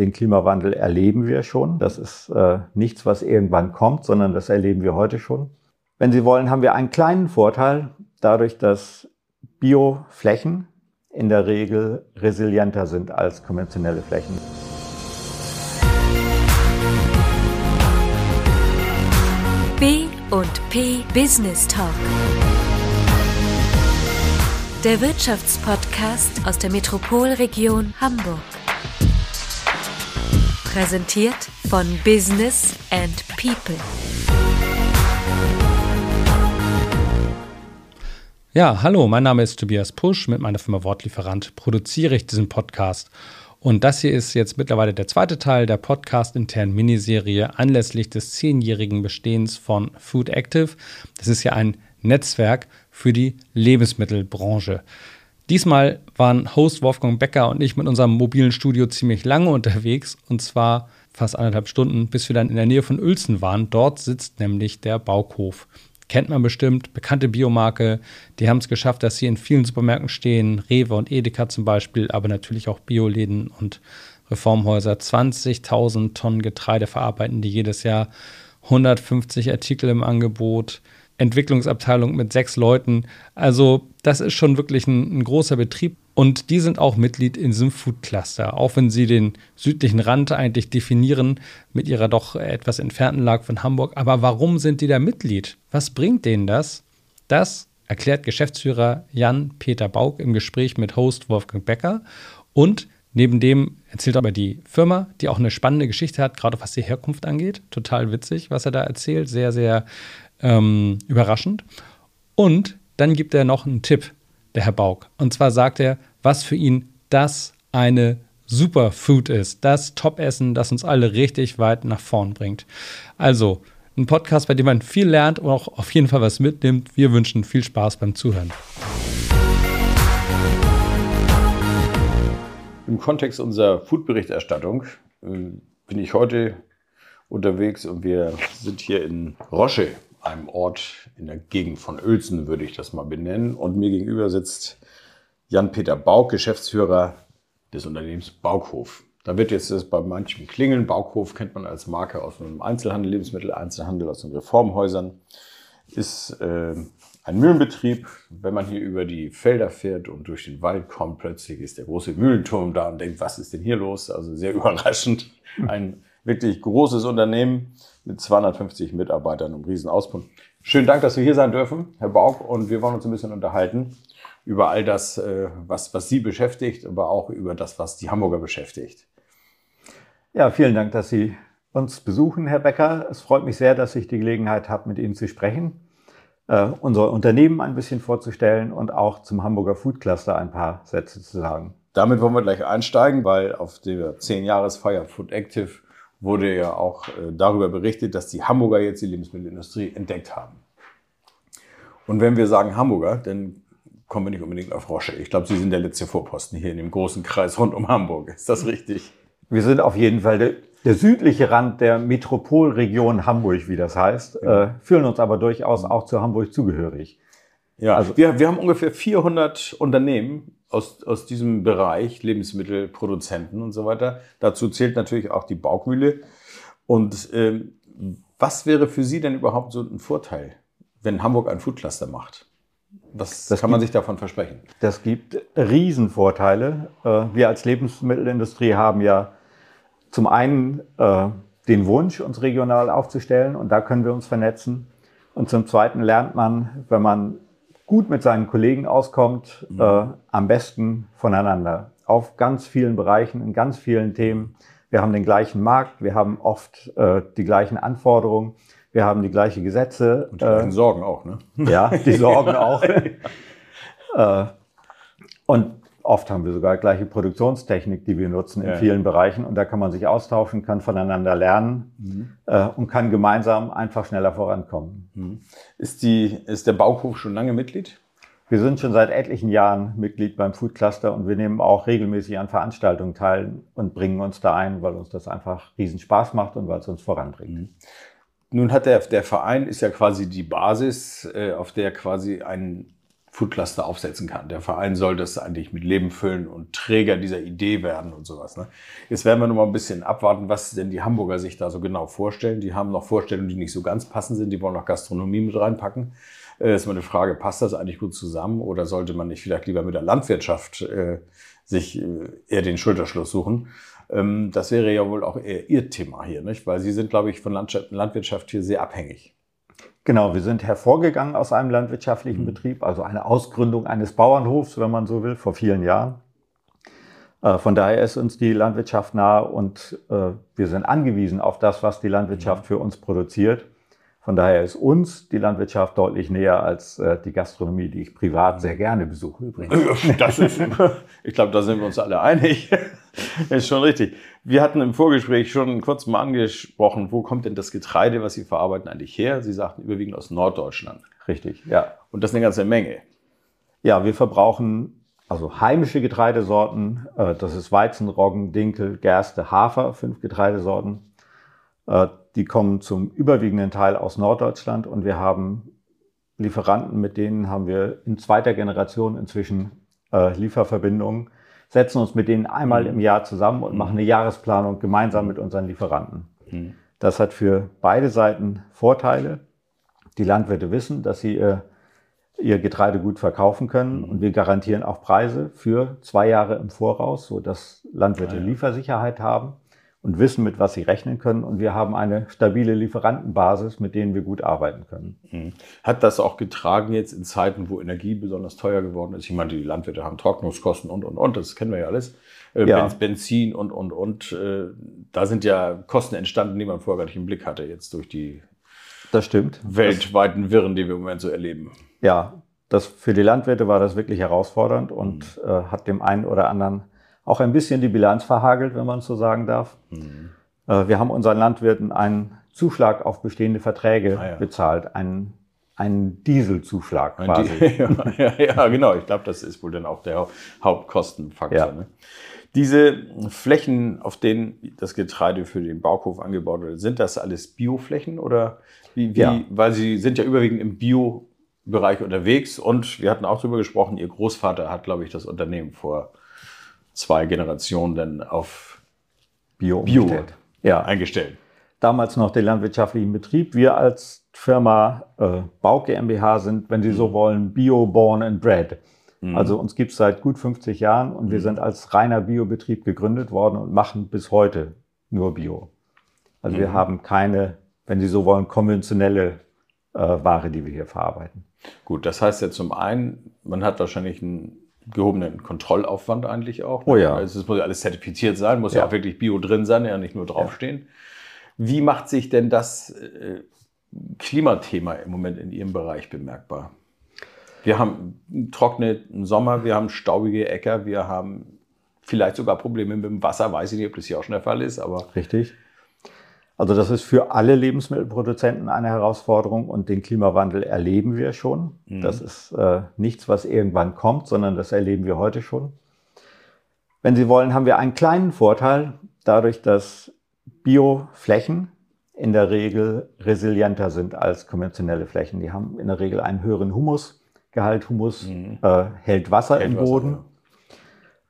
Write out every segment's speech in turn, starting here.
den Klimawandel erleben wir schon. Das ist äh, nichts, was irgendwann kommt, sondern das erleben wir heute schon. Wenn Sie wollen, haben wir einen kleinen Vorteil dadurch, dass Bioflächen in der Regel resilienter sind als konventionelle Flächen. B und P Business Talk. Der Wirtschaftspodcast aus der Metropolregion Hamburg. Präsentiert von Business and People. Ja, hallo, mein Name ist Tobias Pusch. Mit meiner Firma Wortlieferant produziere ich diesen Podcast. Und das hier ist jetzt mittlerweile der zweite Teil der podcast-internen Miniserie anlässlich des zehnjährigen Bestehens von Food Active. Das ist ja ein Netzwerk für die Lebensmittelbranche. Diesmal waren Host Wolfgang Becker und ich mit unserem mobilen Studio ziemlich lange unterwegs und zwar fast anderthalb Stunden, bis wir dann in der Nähe von Uelzen waren. Dort sitzt nämlich der Baukhof kennt man bestimmt, bekannte Biomarke. Die haben es geschafft, dass sie in vielen Supermärkten stehen, Rewe und Edeka zum Beispiel, aber natürlich auch Bioläden und Reformhäuser. 20.000 Tonnen Getreide verarbeiten die jedes Jahr, 150 Artikel im Angebot. Entwicklungsabteilung mit sechs Leuten. Also das ist schon wirklich ein, ein, großer Betrieb. Und die sind auch Mitglied in diesem Food Cluster, auch wenn sie den südlichen Rand eigentlich definieren mit ihrer doch etwas entfernten Lage von Hamburg. Aber warum sind die da Mitglied? Was bringt denen das? Das erklärt Geschäftsführer Jan-Peter Bauk im Gespräch mit Host Wolfgang Becker. Und neben dem erzählt er aber die Firma, die auch eine spannende Geschichte hat, gerade was die Herkunft angeht. Total witzig, was er da erzählt. Sehr, sehr ähm, überraschend. Und dann gibt er noch einen Tipp, der Herr Bauk. Und zwar sagt er, was für ihn das eine Superfood ist. Das Top-Essen, das uns alle richtig weit nach vorn bringt. Also, ein Podcast, bei dem man viel lernt und auch auf jeden Fall was mitnimmt. Wir wünschen viel Spaß beim Zuhören. Im Kontext unserer Food-Berichterstattung äh, bin ich heute unterwegs und wir sind hier in Rosche einem Ort in der Gegend von Uelzen, würde ich das mal benennen. Und mir gegenüber sitzt Jan-Peter Bauk, Geschäftsführer des Unternehmens Baukhof. Da wird jetzt das bei manchen klingeln. Baukhof kennt man als Marke aus einem Einzelhandel, Lebensmitteleinzelhandel, aus den Reformhäusern. Ist äh, ein Mühlenbetrieb. Wenn man hier über die Felder fährt und durch den Wald kommt, plötzlich ist der große Mühlenturm da und denkt, was ist denn hier los? Also sehr überraschend. Ein wirklich großes Unternehmen mit 250 Mitarbeitern und Riesenausbund. Schönen Dank, dass wir hier sein dürfen, Herr Bauk, und wir wollen uns ein bisschen unterhalten über all das, äh, was, was Sie beschäftigt, aber auch über das, was die Hamburger beschäftigt. Ja, vielen Dank, dass Sie uns besuchen, Herr Becker. Es freut mich sehr, dass ich die Gelegenheit habe, mit Ihnen zu sprechen, äh, unser Unternehmen ein bisschen vorzustellen und auch zum Hamburger Food Cluster ein paar Sätze zu sagen. Damit wollen wir gleich einsteigen, weil auf der 10-Jahres-Feier Food Active wurde ja auch äh, darüber berichtet, dass die Hamburger jetzt die Lebensmittelindustrie entdeckt haben. Und wenn wir sagen Hamburger, dann kommen wir nicht unbedingt auf Rosche. Ich glaube, Sie sind der letzte Vorposten hier in dem großen Kreis rund um Hamburg. Ist das richtig? Wir sind auf jeden Fall der, der südliche Rand der Metropolregion Hamburg, wie das heißt, ja. äh, fühlen uns aber durchaus auch zu Hamburg zugehörig. Ja, also wir, wir haben ungefähr 400 Unternehmen aus, aus diesem Bereich, Lebensmittelproduzenten und so weiter. Dazu zählt natürlich auch die Baukmühle. Und ähm, was wäre für Sie denn überhaupt so ein Vorteil, wenn Hamburg ein Foodcluster macht? Was das kann man sich davon versprechen? Das gibt Riesenvorteile. Äh, wir als Lebensmittelindustrie haben ja zum einen äh, den Wunsch, uns regional aufzustellen und da können wir uns vernetzen. Und zum Zweiten lernt man, wenn man gut mit seinen Kollegen auskommt, mhm. äh, am besten voneinander. Auf ganz vielen Bereichen, in ganz vielen Themen. Wir haben den gleichen Markt, wir haben oft äh, die gleichen Anforderungen, wir haben die gleichen Gesetze. Und die gleichen äh, Sorgen auch, ne? Ja, die Sorgen auch. äh, und Oft haben wir sogar gleiche Produktionstechnik, die wir nutzen in ja. vielen Bereichen. Und da kann man sich austauschen, kann voneinander lernen mhm. äh, und kann gemeinsam einfach schneller vorankommen. Mhm. Ist, die, ist der Bauhof schon lange Mitglied? Wir sind schon seit etlichen Jahren Mitglied beim Food Cluster und wir nehmen auch regelmäßig an Veranstaltungen teil und bringen uns da ein, weil uns das einfach riesen Spaß macht und weil es uns voranbringt. Mhm. Nun hat der, der Verein ist ja quasi die Basis, äh, auf der quasi ein Foodcluster aufsetzen kann. Der Verein soll das eigentlich mit Leben füllen und Träger dieser Idee werden und sowas. Ne? Jetzt werden wir noch mal ein bisschen abwarten, was denn die Hamburger sich da so genau vorstellen. Die haben noch Vorstellungen, die nicht so ganz passend sind. Die wollen noch Gastronomie mit reinpacken. Äh, ist mal eine Frage, passt das eigentlich gut zusammen oder sollte man nicht vielleicht lieber mit der Landwirtschaft äh, sich äh, eher den Schulterschluss suchen? Ähm, das wäre ja wohl auch eher Ihr Thema hier, nicht? Weil Sie sind, glaube ich, von Landwirtschaft hier sehr abhängig. Genau, wir sind hervorgegangen aus einem landwirtschaftlichen mhm. Betrieb, also eine Ausgründung eines Bauernhofs, wenn man so will, vor vielen Jahren. Äh, von daher ist uns die Landwirtschaft nahe und äh, wir sind angewiesen auf das, was die Landwirtschaft mhm. für uns produziert. Von daher ist uns die Landwirtschaft deutlich näher als äh, die Gastronomie, die ich privat sehr gerne besuche übrigens. Das ist, ich glaube, da sind wir uns alle einig. ist schon richtig. Wir hatten im Vorgespräch schon kurz mal angesprochen, wo kommt denn das Getreide, was Sie verarbeiten, eigentlich her? Sie sagten überwiegend aus Norddeutschland. Richtig, ja. Und das ist eine ganze Menge. Ja, wir verbrauchen also heimische Getreidesorten. Äh, das ist Weizen, Roggen, Dinkel, Gerste, Hafer, fünf Getreidesorten. Äh, die kommen zum überwiegenden Teil aus Norddeutschland und wir haben Lieferanten, mit denen haben wir in zweiter Generation inzwischen äh, Lieferverbindungen, setzen uns mit denen einmal im Jahr zusammen und machen eine Jahresplanung gemeinsam mit unseren Lieferanten. Das hat für beide Seiten Vorteile. Die Landwirte wissen, dass sie ihr, ihr Getreide gut verkaufen können und wir garantieren auch Preise für zwei Jahre im Voraus, sodass Landwirte ah. Liefersicherheit haben und wissen, mit was sie rechnen können. Und wir haben eine stabile Lieferantenbasis, mit denen wir gut arbeiten können. Mhm. Hat das auch getragen jetzt in Zeiten, wo Energie besonders teuer geworden ist? Ich meine, die Landwirte haben Trocknungskosten und, und, und, das kennen wir ja alles. Äh, ja. Benzin und, und, und. Äh, da sind ja Kosten entstanden, die man vorher gar nicht im Blick hatte, jetzt durch die das stimmt. weltweiten Wirren, die wir im Moment so erleben. Ja, das, für die Landwirte war das wirklich herausfordernd und mhm. äh, hat dem einen oder anderen auch ein bisschen die Bilanz verhagelt, wenn man so sagen darf. Mhm. Äh, wir haben unseren Landwirten einen Zuschlag auf bestehende Verträge ah, ja. bezahlt, einen, einen Dieselzuschlag quasi. ja, ja, genau. Ich glaube, das ist wohl dann auch der Hauptkostenfaktor. Ne? Diese Flächen, auf denen das Getreide für den Bauhof angebaut wird, sind das alles Bioflächen oder wie, wie weil sie sind ja überwiegend im Bio-Bereich unterwegs und wir hatten auch darüber gesprochen, Ihr Großvater hat, glaube ich, das Unternehmen vor zwei Generationen dann auf Bio, Bio ja. eingestellt. Damals noch den landwirtschaftlichen Betrieb. Wir als Firma äh, Bau GmbH sind, wenn Sie so mhm. wollen, Bio Born and Bred. Mhm. Also uns gibt es seit gut 50 Jahren und mhm. wir sind als reiner Biobetrieb gegründet worden und machen bis heute nur Bio. Also mhm. wir haben keine, wenn Sie so wollen, konventionelle äh, Ware, die wir hier verarbeiten. Gut, das heißt ja zum einen, man hat wahrscheinlich ein gehobenen Kontrollaufwand eigentlich auch. Oh ja. Also es muss ja alles zertifiziert sein, muss ja. ja, auch wirklich Bio drin sein, ja nicht nur draufstehen. Ja. Wie macht sich denn das äh, Klimathema im Moment in Ihrem Bereich bemerkbar? Wir haben einen trockenen Sommer, wir haben staubige Äcker, wir haben vielleicht sogar Probleme mit dem Wasser. Weiß ich nicht, ob das hier auch schon der Fall ist, aber. Richtig. Also das ist für alle Lebensmittelproduzenten eine Herausforderung und den Klimawandel erleben wir schon. Mhm. Das ist äh, nichts, was irgendwann kommt, sondern das erleben wir heute schon. Wenn Sie wollen, haben wir einen kleinen Vorteil dadurch, dass Bioflächen in der Regel resilienter sind als konventionelle Flächen. Die haben in der Regel einen höheren Humusgehalt. Humus mhm. äh, hält Wasser hält im Boden Wasser, ja.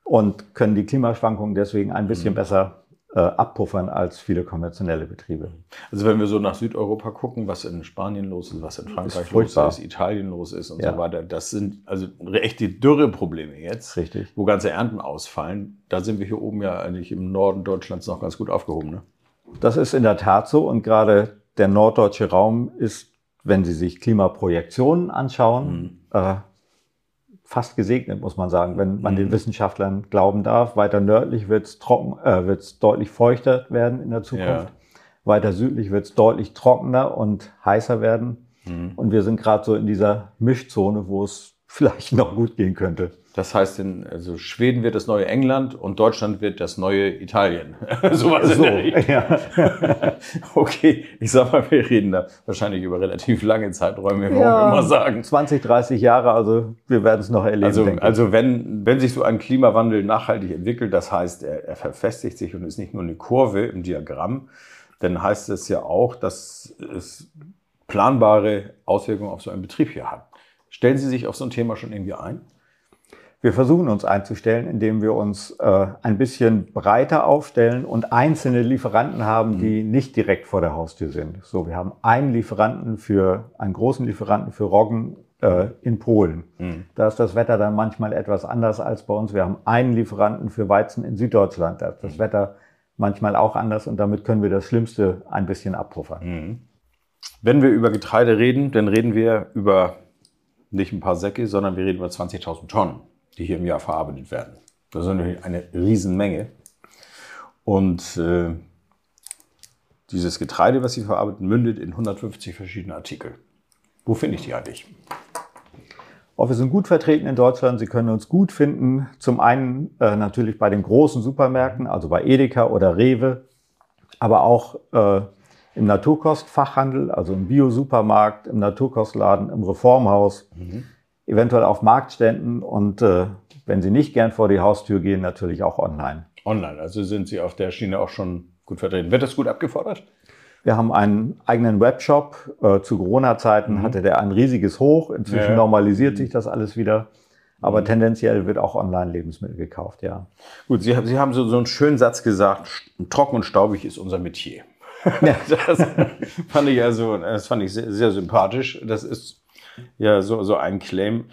und können die Klimaschwankungen deswegen ein bisschen mhm. besser abpuffern als viele konventionelle Betriebe. Also wenn wir so nach Südeuropa gucken, was in Spanien los ist, was in Frankreich ist los ist, Italien los ist und ja. so weiter, das sind also echte Dürreprobleme jetzt, Richtig. wo ganze Ernten ausfallen. Da sind wir hier oben ja eigentlich im Norden Deutschlands noch ganz gut aufgehoben. Ne? Das ist in der Tat so und gerade der norddeutsche Raum ist, wenn Sie sich Klimaprojektionen anschauen, mhm. äh, fast gesegnet, muss man sagen, wenn man mhm. den Wissenschaftlern glauben darf. Weiter nördlich wird es trocken, äh, wird es deutlich feuchter werden in der Zukunft. Ja. Weiter südlich wird es deutlich trockener und heißer werden. Mhm. Und wir sind gerade so in dieser Mischzone, wo es vielleicht noch gut gehen könnte. Das heißt, in, also Schweden wird das neue England und Deutschland wird das neue Italien. Sowas so, ja. okay, ich sag mal, wir reden da wahrscheinlich über relativ lange Zeiträume, ja, wir immer sagen. 20, 30 Jahre, also wir werden es noch erleben. Also, also wenn, wenn sich so ein Klimawandel nachhaltig entwickelt, das heißt, er, er verfestigt sich und ist nicht nur eine Kurve im Diagramm, dann heißt es ja auch, dass es planbare Auswirkungen auf so einen Betrieb hier hat. Stellen Sie sich auf so ein Thema schon irgendwie ein? Wir versuchen uns einzustellen, indem wir uns äh, ein bisschen breiter aufstellen und einzelne Lieferanten haben, die nicht direkt vor der Haustür sind. So, wir haben einen Lieferanten für, einen großen Lieferanten für Roggen äh, in Polen. Da ist das Wetter dann manchmal etwas anders als bei uns. Wir haben einen Lieferanten für Weizen in Süddeutschland. Da ist das Wetter manchmal auch anders und damit können wir das Schlimmste ein bisschen abpuffern. Wenn wir über Getreide reden, dann reden wir über nicht ein paar Säcke, sondern wir reden über 20.000 Tonnen, die hier im Jahr verarbeitet werden. Das ist natürlich eine Riesenmenge. Und äh, dieses Getreide, was Sie verarbeiten, mündet in 150 verschiedene Artikel. Wo finde ich die eigentlich? Auch wir sind gut vertreten in Deutschland. Sie können uns gut finden. Zum einen äh, natürlich bei den großen Supermärkten, also bei Edeka oder Rewe, aber auch äh, im Naturkostfachhandel, also im Bio-Supermarkt, im Naturkostladen, im Reformhaus, eventuell auf Marktständen und äh, wenn Sie nicht gern vor die Haustür gehen, natürlich auch online. Online, also sind Sie auf der Schiene auch schon gut vertreten. Wird das gut abgefordert? Wir haben einen eigenen Webshop. Äh, zu Corona-Zeiten hatte der ein riesiges Hoch. Inzwischen Ja. normalisiert sich das alles wieder. Aber tendenziell wird auch online Lebensmittel gekauft, ja. Gut, Sie haben, Sie haben so, so einen schönen Satz gesagt, "St- trocken und staubig ist unser Metier. das fand ich also, das fand ich sehr, sehr sympathisch. Das ist ja so, so ein Claim.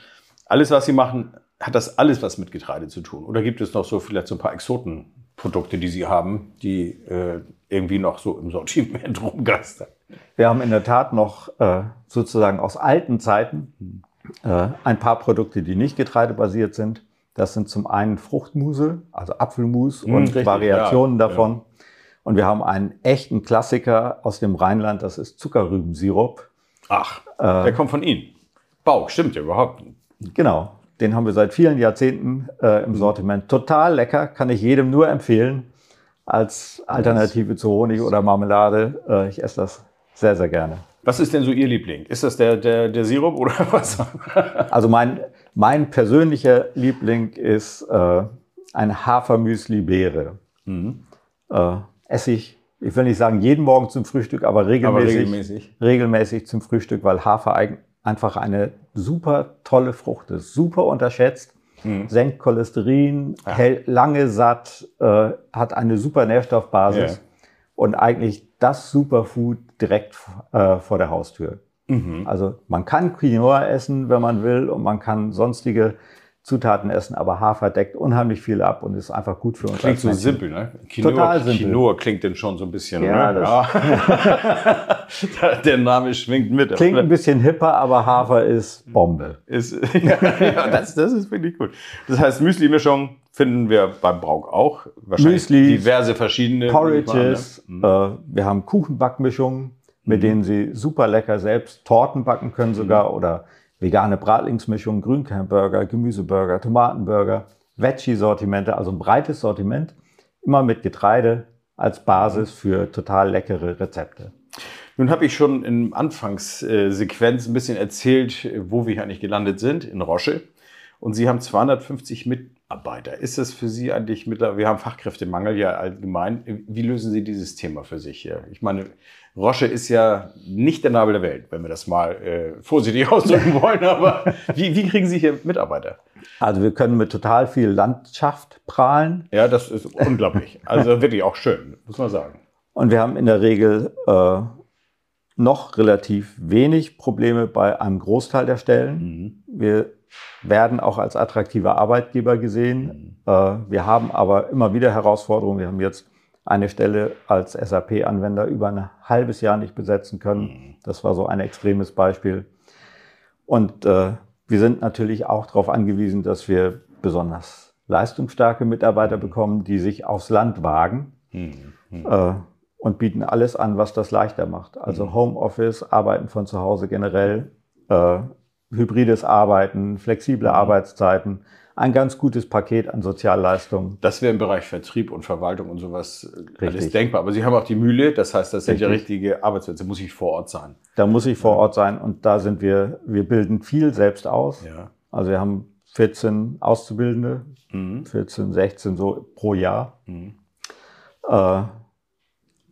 Alles, was Sie machen, hat das alles was mit Getreide zu tun? Oder gibt es noch so vielleicht so ein paar Exotenprodukte, die Sie haben, die äh, irgendwie noch so im Sortiment rumgeistern? Wir haben in der Tat noch äh, sozusagen aus alten Zeiten äh, ein paar Produkte, die nicht getreidebasiert sind. Das sind zum einen Fruchtmuse, also Apfelmus Mm, und richtig, Variationen ja, davon. Und wir haben einen echten Klassiker aus dem Rheinland, das ist Zuckerrübensirup. Ach, der kommt von Ihnen. Bauch, stimmt ja überhaupt. nicht. Genau, den haben wir seit vielen Jahrzehnten äh, im Sortiment. Total lecker, kann ich jedem nur empfehlen als Alternative zu Honig oder Marmelade. Äh, ich esse das sehr, sehr gerne. Was ist denn so Ihr Liebling? Ist das der, der, der Sirup oder was? Also mein, mein persönlicher Liebling ist äh, ein Hafermüsli-Beere. Äh, esse ich, ich will nicht sagen jeden Morgen zum Frühstück, aber regelmäßig, regelmäßig. regelmäßig zum Frühstück, weil Hafer einfach eine super tolle Frucht ist. Super unterschätzt, senkt Cholesterin, hält lange satt, äh, hat eine super Nährstoffbasis Ja. und eigentlich das Superfood direkt äh, vor der Haustür. Also man kann Quinoa essen, wenn man will, und man kann sonstige Zutaten essen, aber Hafer deckt unheimlich viel ab und ist einfach gut für uns. Klingt so simpel, ne? Quinoa, Total simpel. Quinoa klingt denn schon so ein bisschen, Ja, ne? Ja. Der Name schwingt mit. Klingt ein bisschen hipper, aber Hafer ist Bombe. Ist, ja, ja, das, das ist wirklich gut. Das heißt, Müsli-Mischung finden wir beim Brauk auch. Wahrscheinlich Müsli, diverse verschiedene. Porridges, ne? äh, wir haben Kuchenbackmischungen, Mhm. mit denen Sie super lecker selbst Torten backen können sogar oder vegane Bratlingsmischungen, Grünkernburger, Gemüseburger, Tomatenburger, Veggie-Sortimente, also ein breites Sortiment, immer mit Getreide als Basis für total leckere Rezepte. Nun habe ich schon in Anfangssequenz ein bisschen erzählt, wo wir hier eigentlich gelandet sind, in Rosche. Und Sie haben 250 Mitarbeiter. Ist das für Sie eigentlich mittlerweile, wir haben Fachkräftemangel ja allgemein. Wie lösen Sie dieses Thema für sich hier? Ich meine, Rosche ist ja nicht der Nabel der Welt, wenn wir das mal äh, vorsichtig ausdrücken wollen. Aber wie, wie kriegen Sie hier Mitarbeiter? Also wir können mit total viel Landschaft prahlen Ja, das ist unglaublich. Also wirklich auch schön, muss man sagen. und wir haben in der Regel äh, noch relativ wenig Probleme bei einem Großteil der Stellen. Wir werden auch als attraktiver Arbeitgeber gesehen. Äh, wir haben aber immer wieder Herausforderungen. Wir haben jetzt eine Stelle als SAP-Anwender über ein halbes Jahr nicht besetzen können. Das war so ein extremes Beispiel. Und äh, wir sind natürlich auch darauf angewiesen, dass wir besonders leistungsstarke Mitarbeiter bekommen, die sich aufs Land wagen äh, und bieten alles an, was das leichter macht. Also Homeoffice, Arbeiten von zu Hause generell, äh, hybrides Arbeiten, flexible Arbeitszeiten, ein ganz gutes Paket an Sozialleistungen. Das wäre im Bereich Vertrieb und Verwaltung und sowas äh, alles Richtig. denkbar. Aber Sie haben auch die Mühle, das heißt, das sind ja Richtig. richtige Arbeitsplätze, muss ich vor Ort sein. Da muss ich vor Ort sein und da sind wir, wir bilden viel selbst aus. Ja. Also wir haben 14 Auszubildende, Mhm. 14, 16 so pro Jahr. Äh,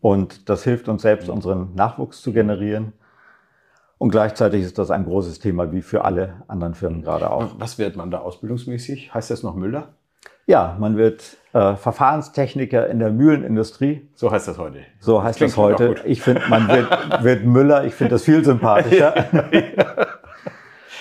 und das hilft uns selbst, unseren Nachwuchs zu generieren. Und gleichzeitig ist das ein großes Thema, wie für alle anderen Firmen gerade auch. Was wird man da ausbildungsmäßig? Heißt das noch Müller? Ja, man wird äh, Verfahrenstechniker in der Mühlenindustrie. So heißt das heute. So heißt Klingt das heute. Ich finde, man wird, wird Müller. Ich finde das viel sympathischer.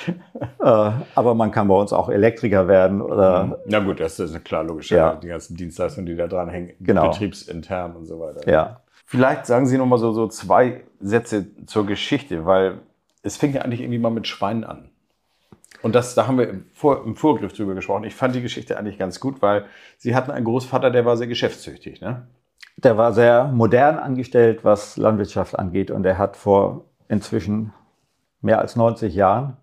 äh, aber man kann bei uns auch Elektriker werden oder Na gut, das ist klar logisch. Ja. Die ganzen Dienstleistungen, die da dran hängen, Genau. betriebsintern und so weiter. ja. Vielleicht sagen Sie noch mal so, so zwei Sätze zur Geschichte, weil es fing ja eigentlich irgendwie mal mit Schweinen an. Und das, da haben wir im, Vor, im Vorgriff drüber gesprochen. Ich fand die Geschichte eigentlich ganz gut, weil Sie hatten einen Großvater, der war sehr geschäftstüchtig. Ne? Der war sehr modern angestellt, was Landwirtschaft angeht. Und er hat vor inzwischen mehr als 90 Jahren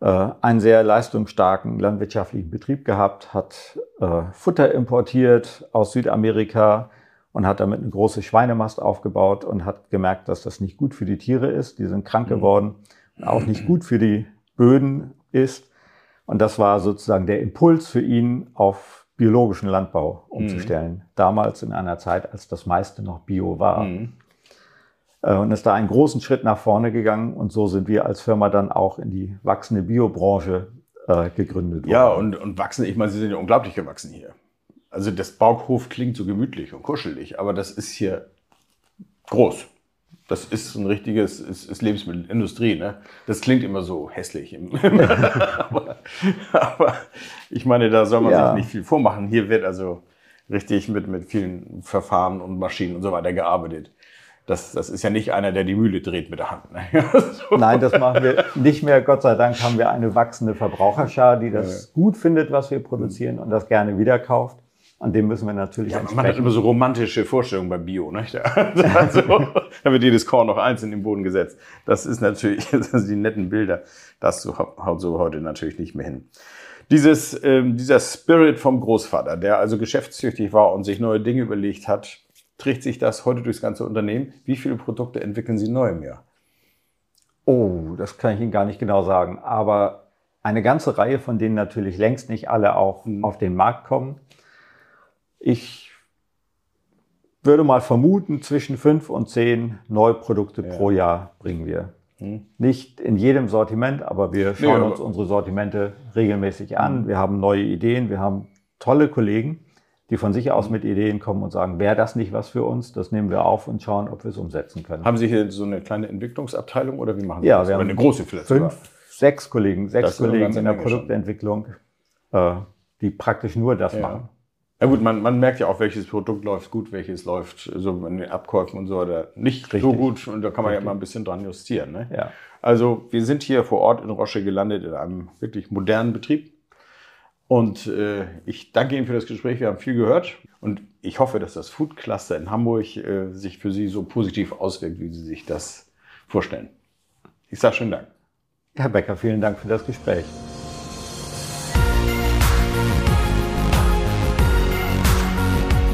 äh, einen sehr leistungsstarken landwirtschaftlichen Betrieb gehabt, hat äh, Futter importiert aus Südamerika und hat damit eine große Schweinemast aufgebaut und hat gemerkt, dass das nicht gut für die Tiere ist. Die sind krank geworden und auch nicht gut für die Böden ist. Und das war sozusagen der Impuls für ihn, auf biologischen Landbau umzustellen. Damals in einer Zeit, als das meiste noch Bio war. Mhm. Äh, Und ist da einen großen Schritt nach vorne gegangen. Und so sind wir als Firma dann auch in die wachsende Biobranche äh, gegründet worden. Ja, und, und wachsen, ich meine, Sie sind ja unglaublich gewachsen hier. Also das Baukhof klingt so gemütlich und kuschelig, aber das ist hier groß. Das ist ein richtiges ist, ist Lebensmittelindustrie. Ne? Das klingt immer so hässlich. aber, aber ich meine, da soll man Ja. sich nicht viel vormachen. Hier wird also richtig mit, mit vielen Verfahren und Maschinen und so weiter gearbeitet. Das, das ist ja nicht einer, der die Mühle dreht mit der Hand. Ne? so. Nein, das machen wir nicht mehr. Gott sei Dank haben wir eine wachsende Verbraucherschar, die das gut findet, was wir produzieren und das gerne wieder kauft. An dem müssen wir natürlich Ja, man hat immer so romantische Vorstellungen bei Bio, nicht? Also, da wird jedes Korn noch eins in den Boden gesetzt. Das ist natürlich, das sind die netten Bilder. Das so- haut so heute natürlich nicht mehr hin. Dieses, ähm, dieser Spirit vom Großvater, der also geschäftstüchtig war und sich neue Dinge überlegt hat, trägt sich das heute durchs ganze Unternehmen? Wie viele Produkte entwickeln Sie neu im Jahr? Oh, das kann ich Ihnen gar nicht genau sagen. Aber eine ganze Reihe, von denen natürlich längst nicht alle auch auf den Markt kommen. Ich würde mal vermuten, zwischen fünf und zehn Neuprodukte pro Jahr bringen wir. Nicht in jedem Sortiment, aber wir schauen aber- uns unsere Sortimente regelmäßig an. Wir haben neue Ideen, wir haben tolle Kollegen, die von sich aus mit Ideen kommen und sagen, wäre das nicht was für uns? Das nehmen wir auf und schauen, ob wir es umsetzen können. Haben Sie hier so eine kleine Entwicklungsabteilung oder wie machen Sie Ja, das? wir Oder haben eine große vielleicht sogar? fünf, sechs Kollegen, Das sechs eine Kollegen in der. Produktentwicklung, äh, die praktisch nur das machen. Ja gut, man, man merkt ja auch, welches Produkt läuft gut, welches läuft so in den Abkäufen und so weiter nicht so Richtig. gut. Und da kann man ja immer ein bisschen dran justieren. Ne? Ja. Also wir sind hier vor Ort in Rosche gelandet in einem wirklich modernen Betrieb. Und äh, ich danke Ihnen für das Gespräch. Wir haben viel gehört. Und ich hoffe, dass das Food Cluster in Hamburg äh, sich für Sie so positiv auswirkt, wie Sie sich das vorstellen. Ich sage schönen Dank. Herr Becker, vielen Dank für das Gespräch.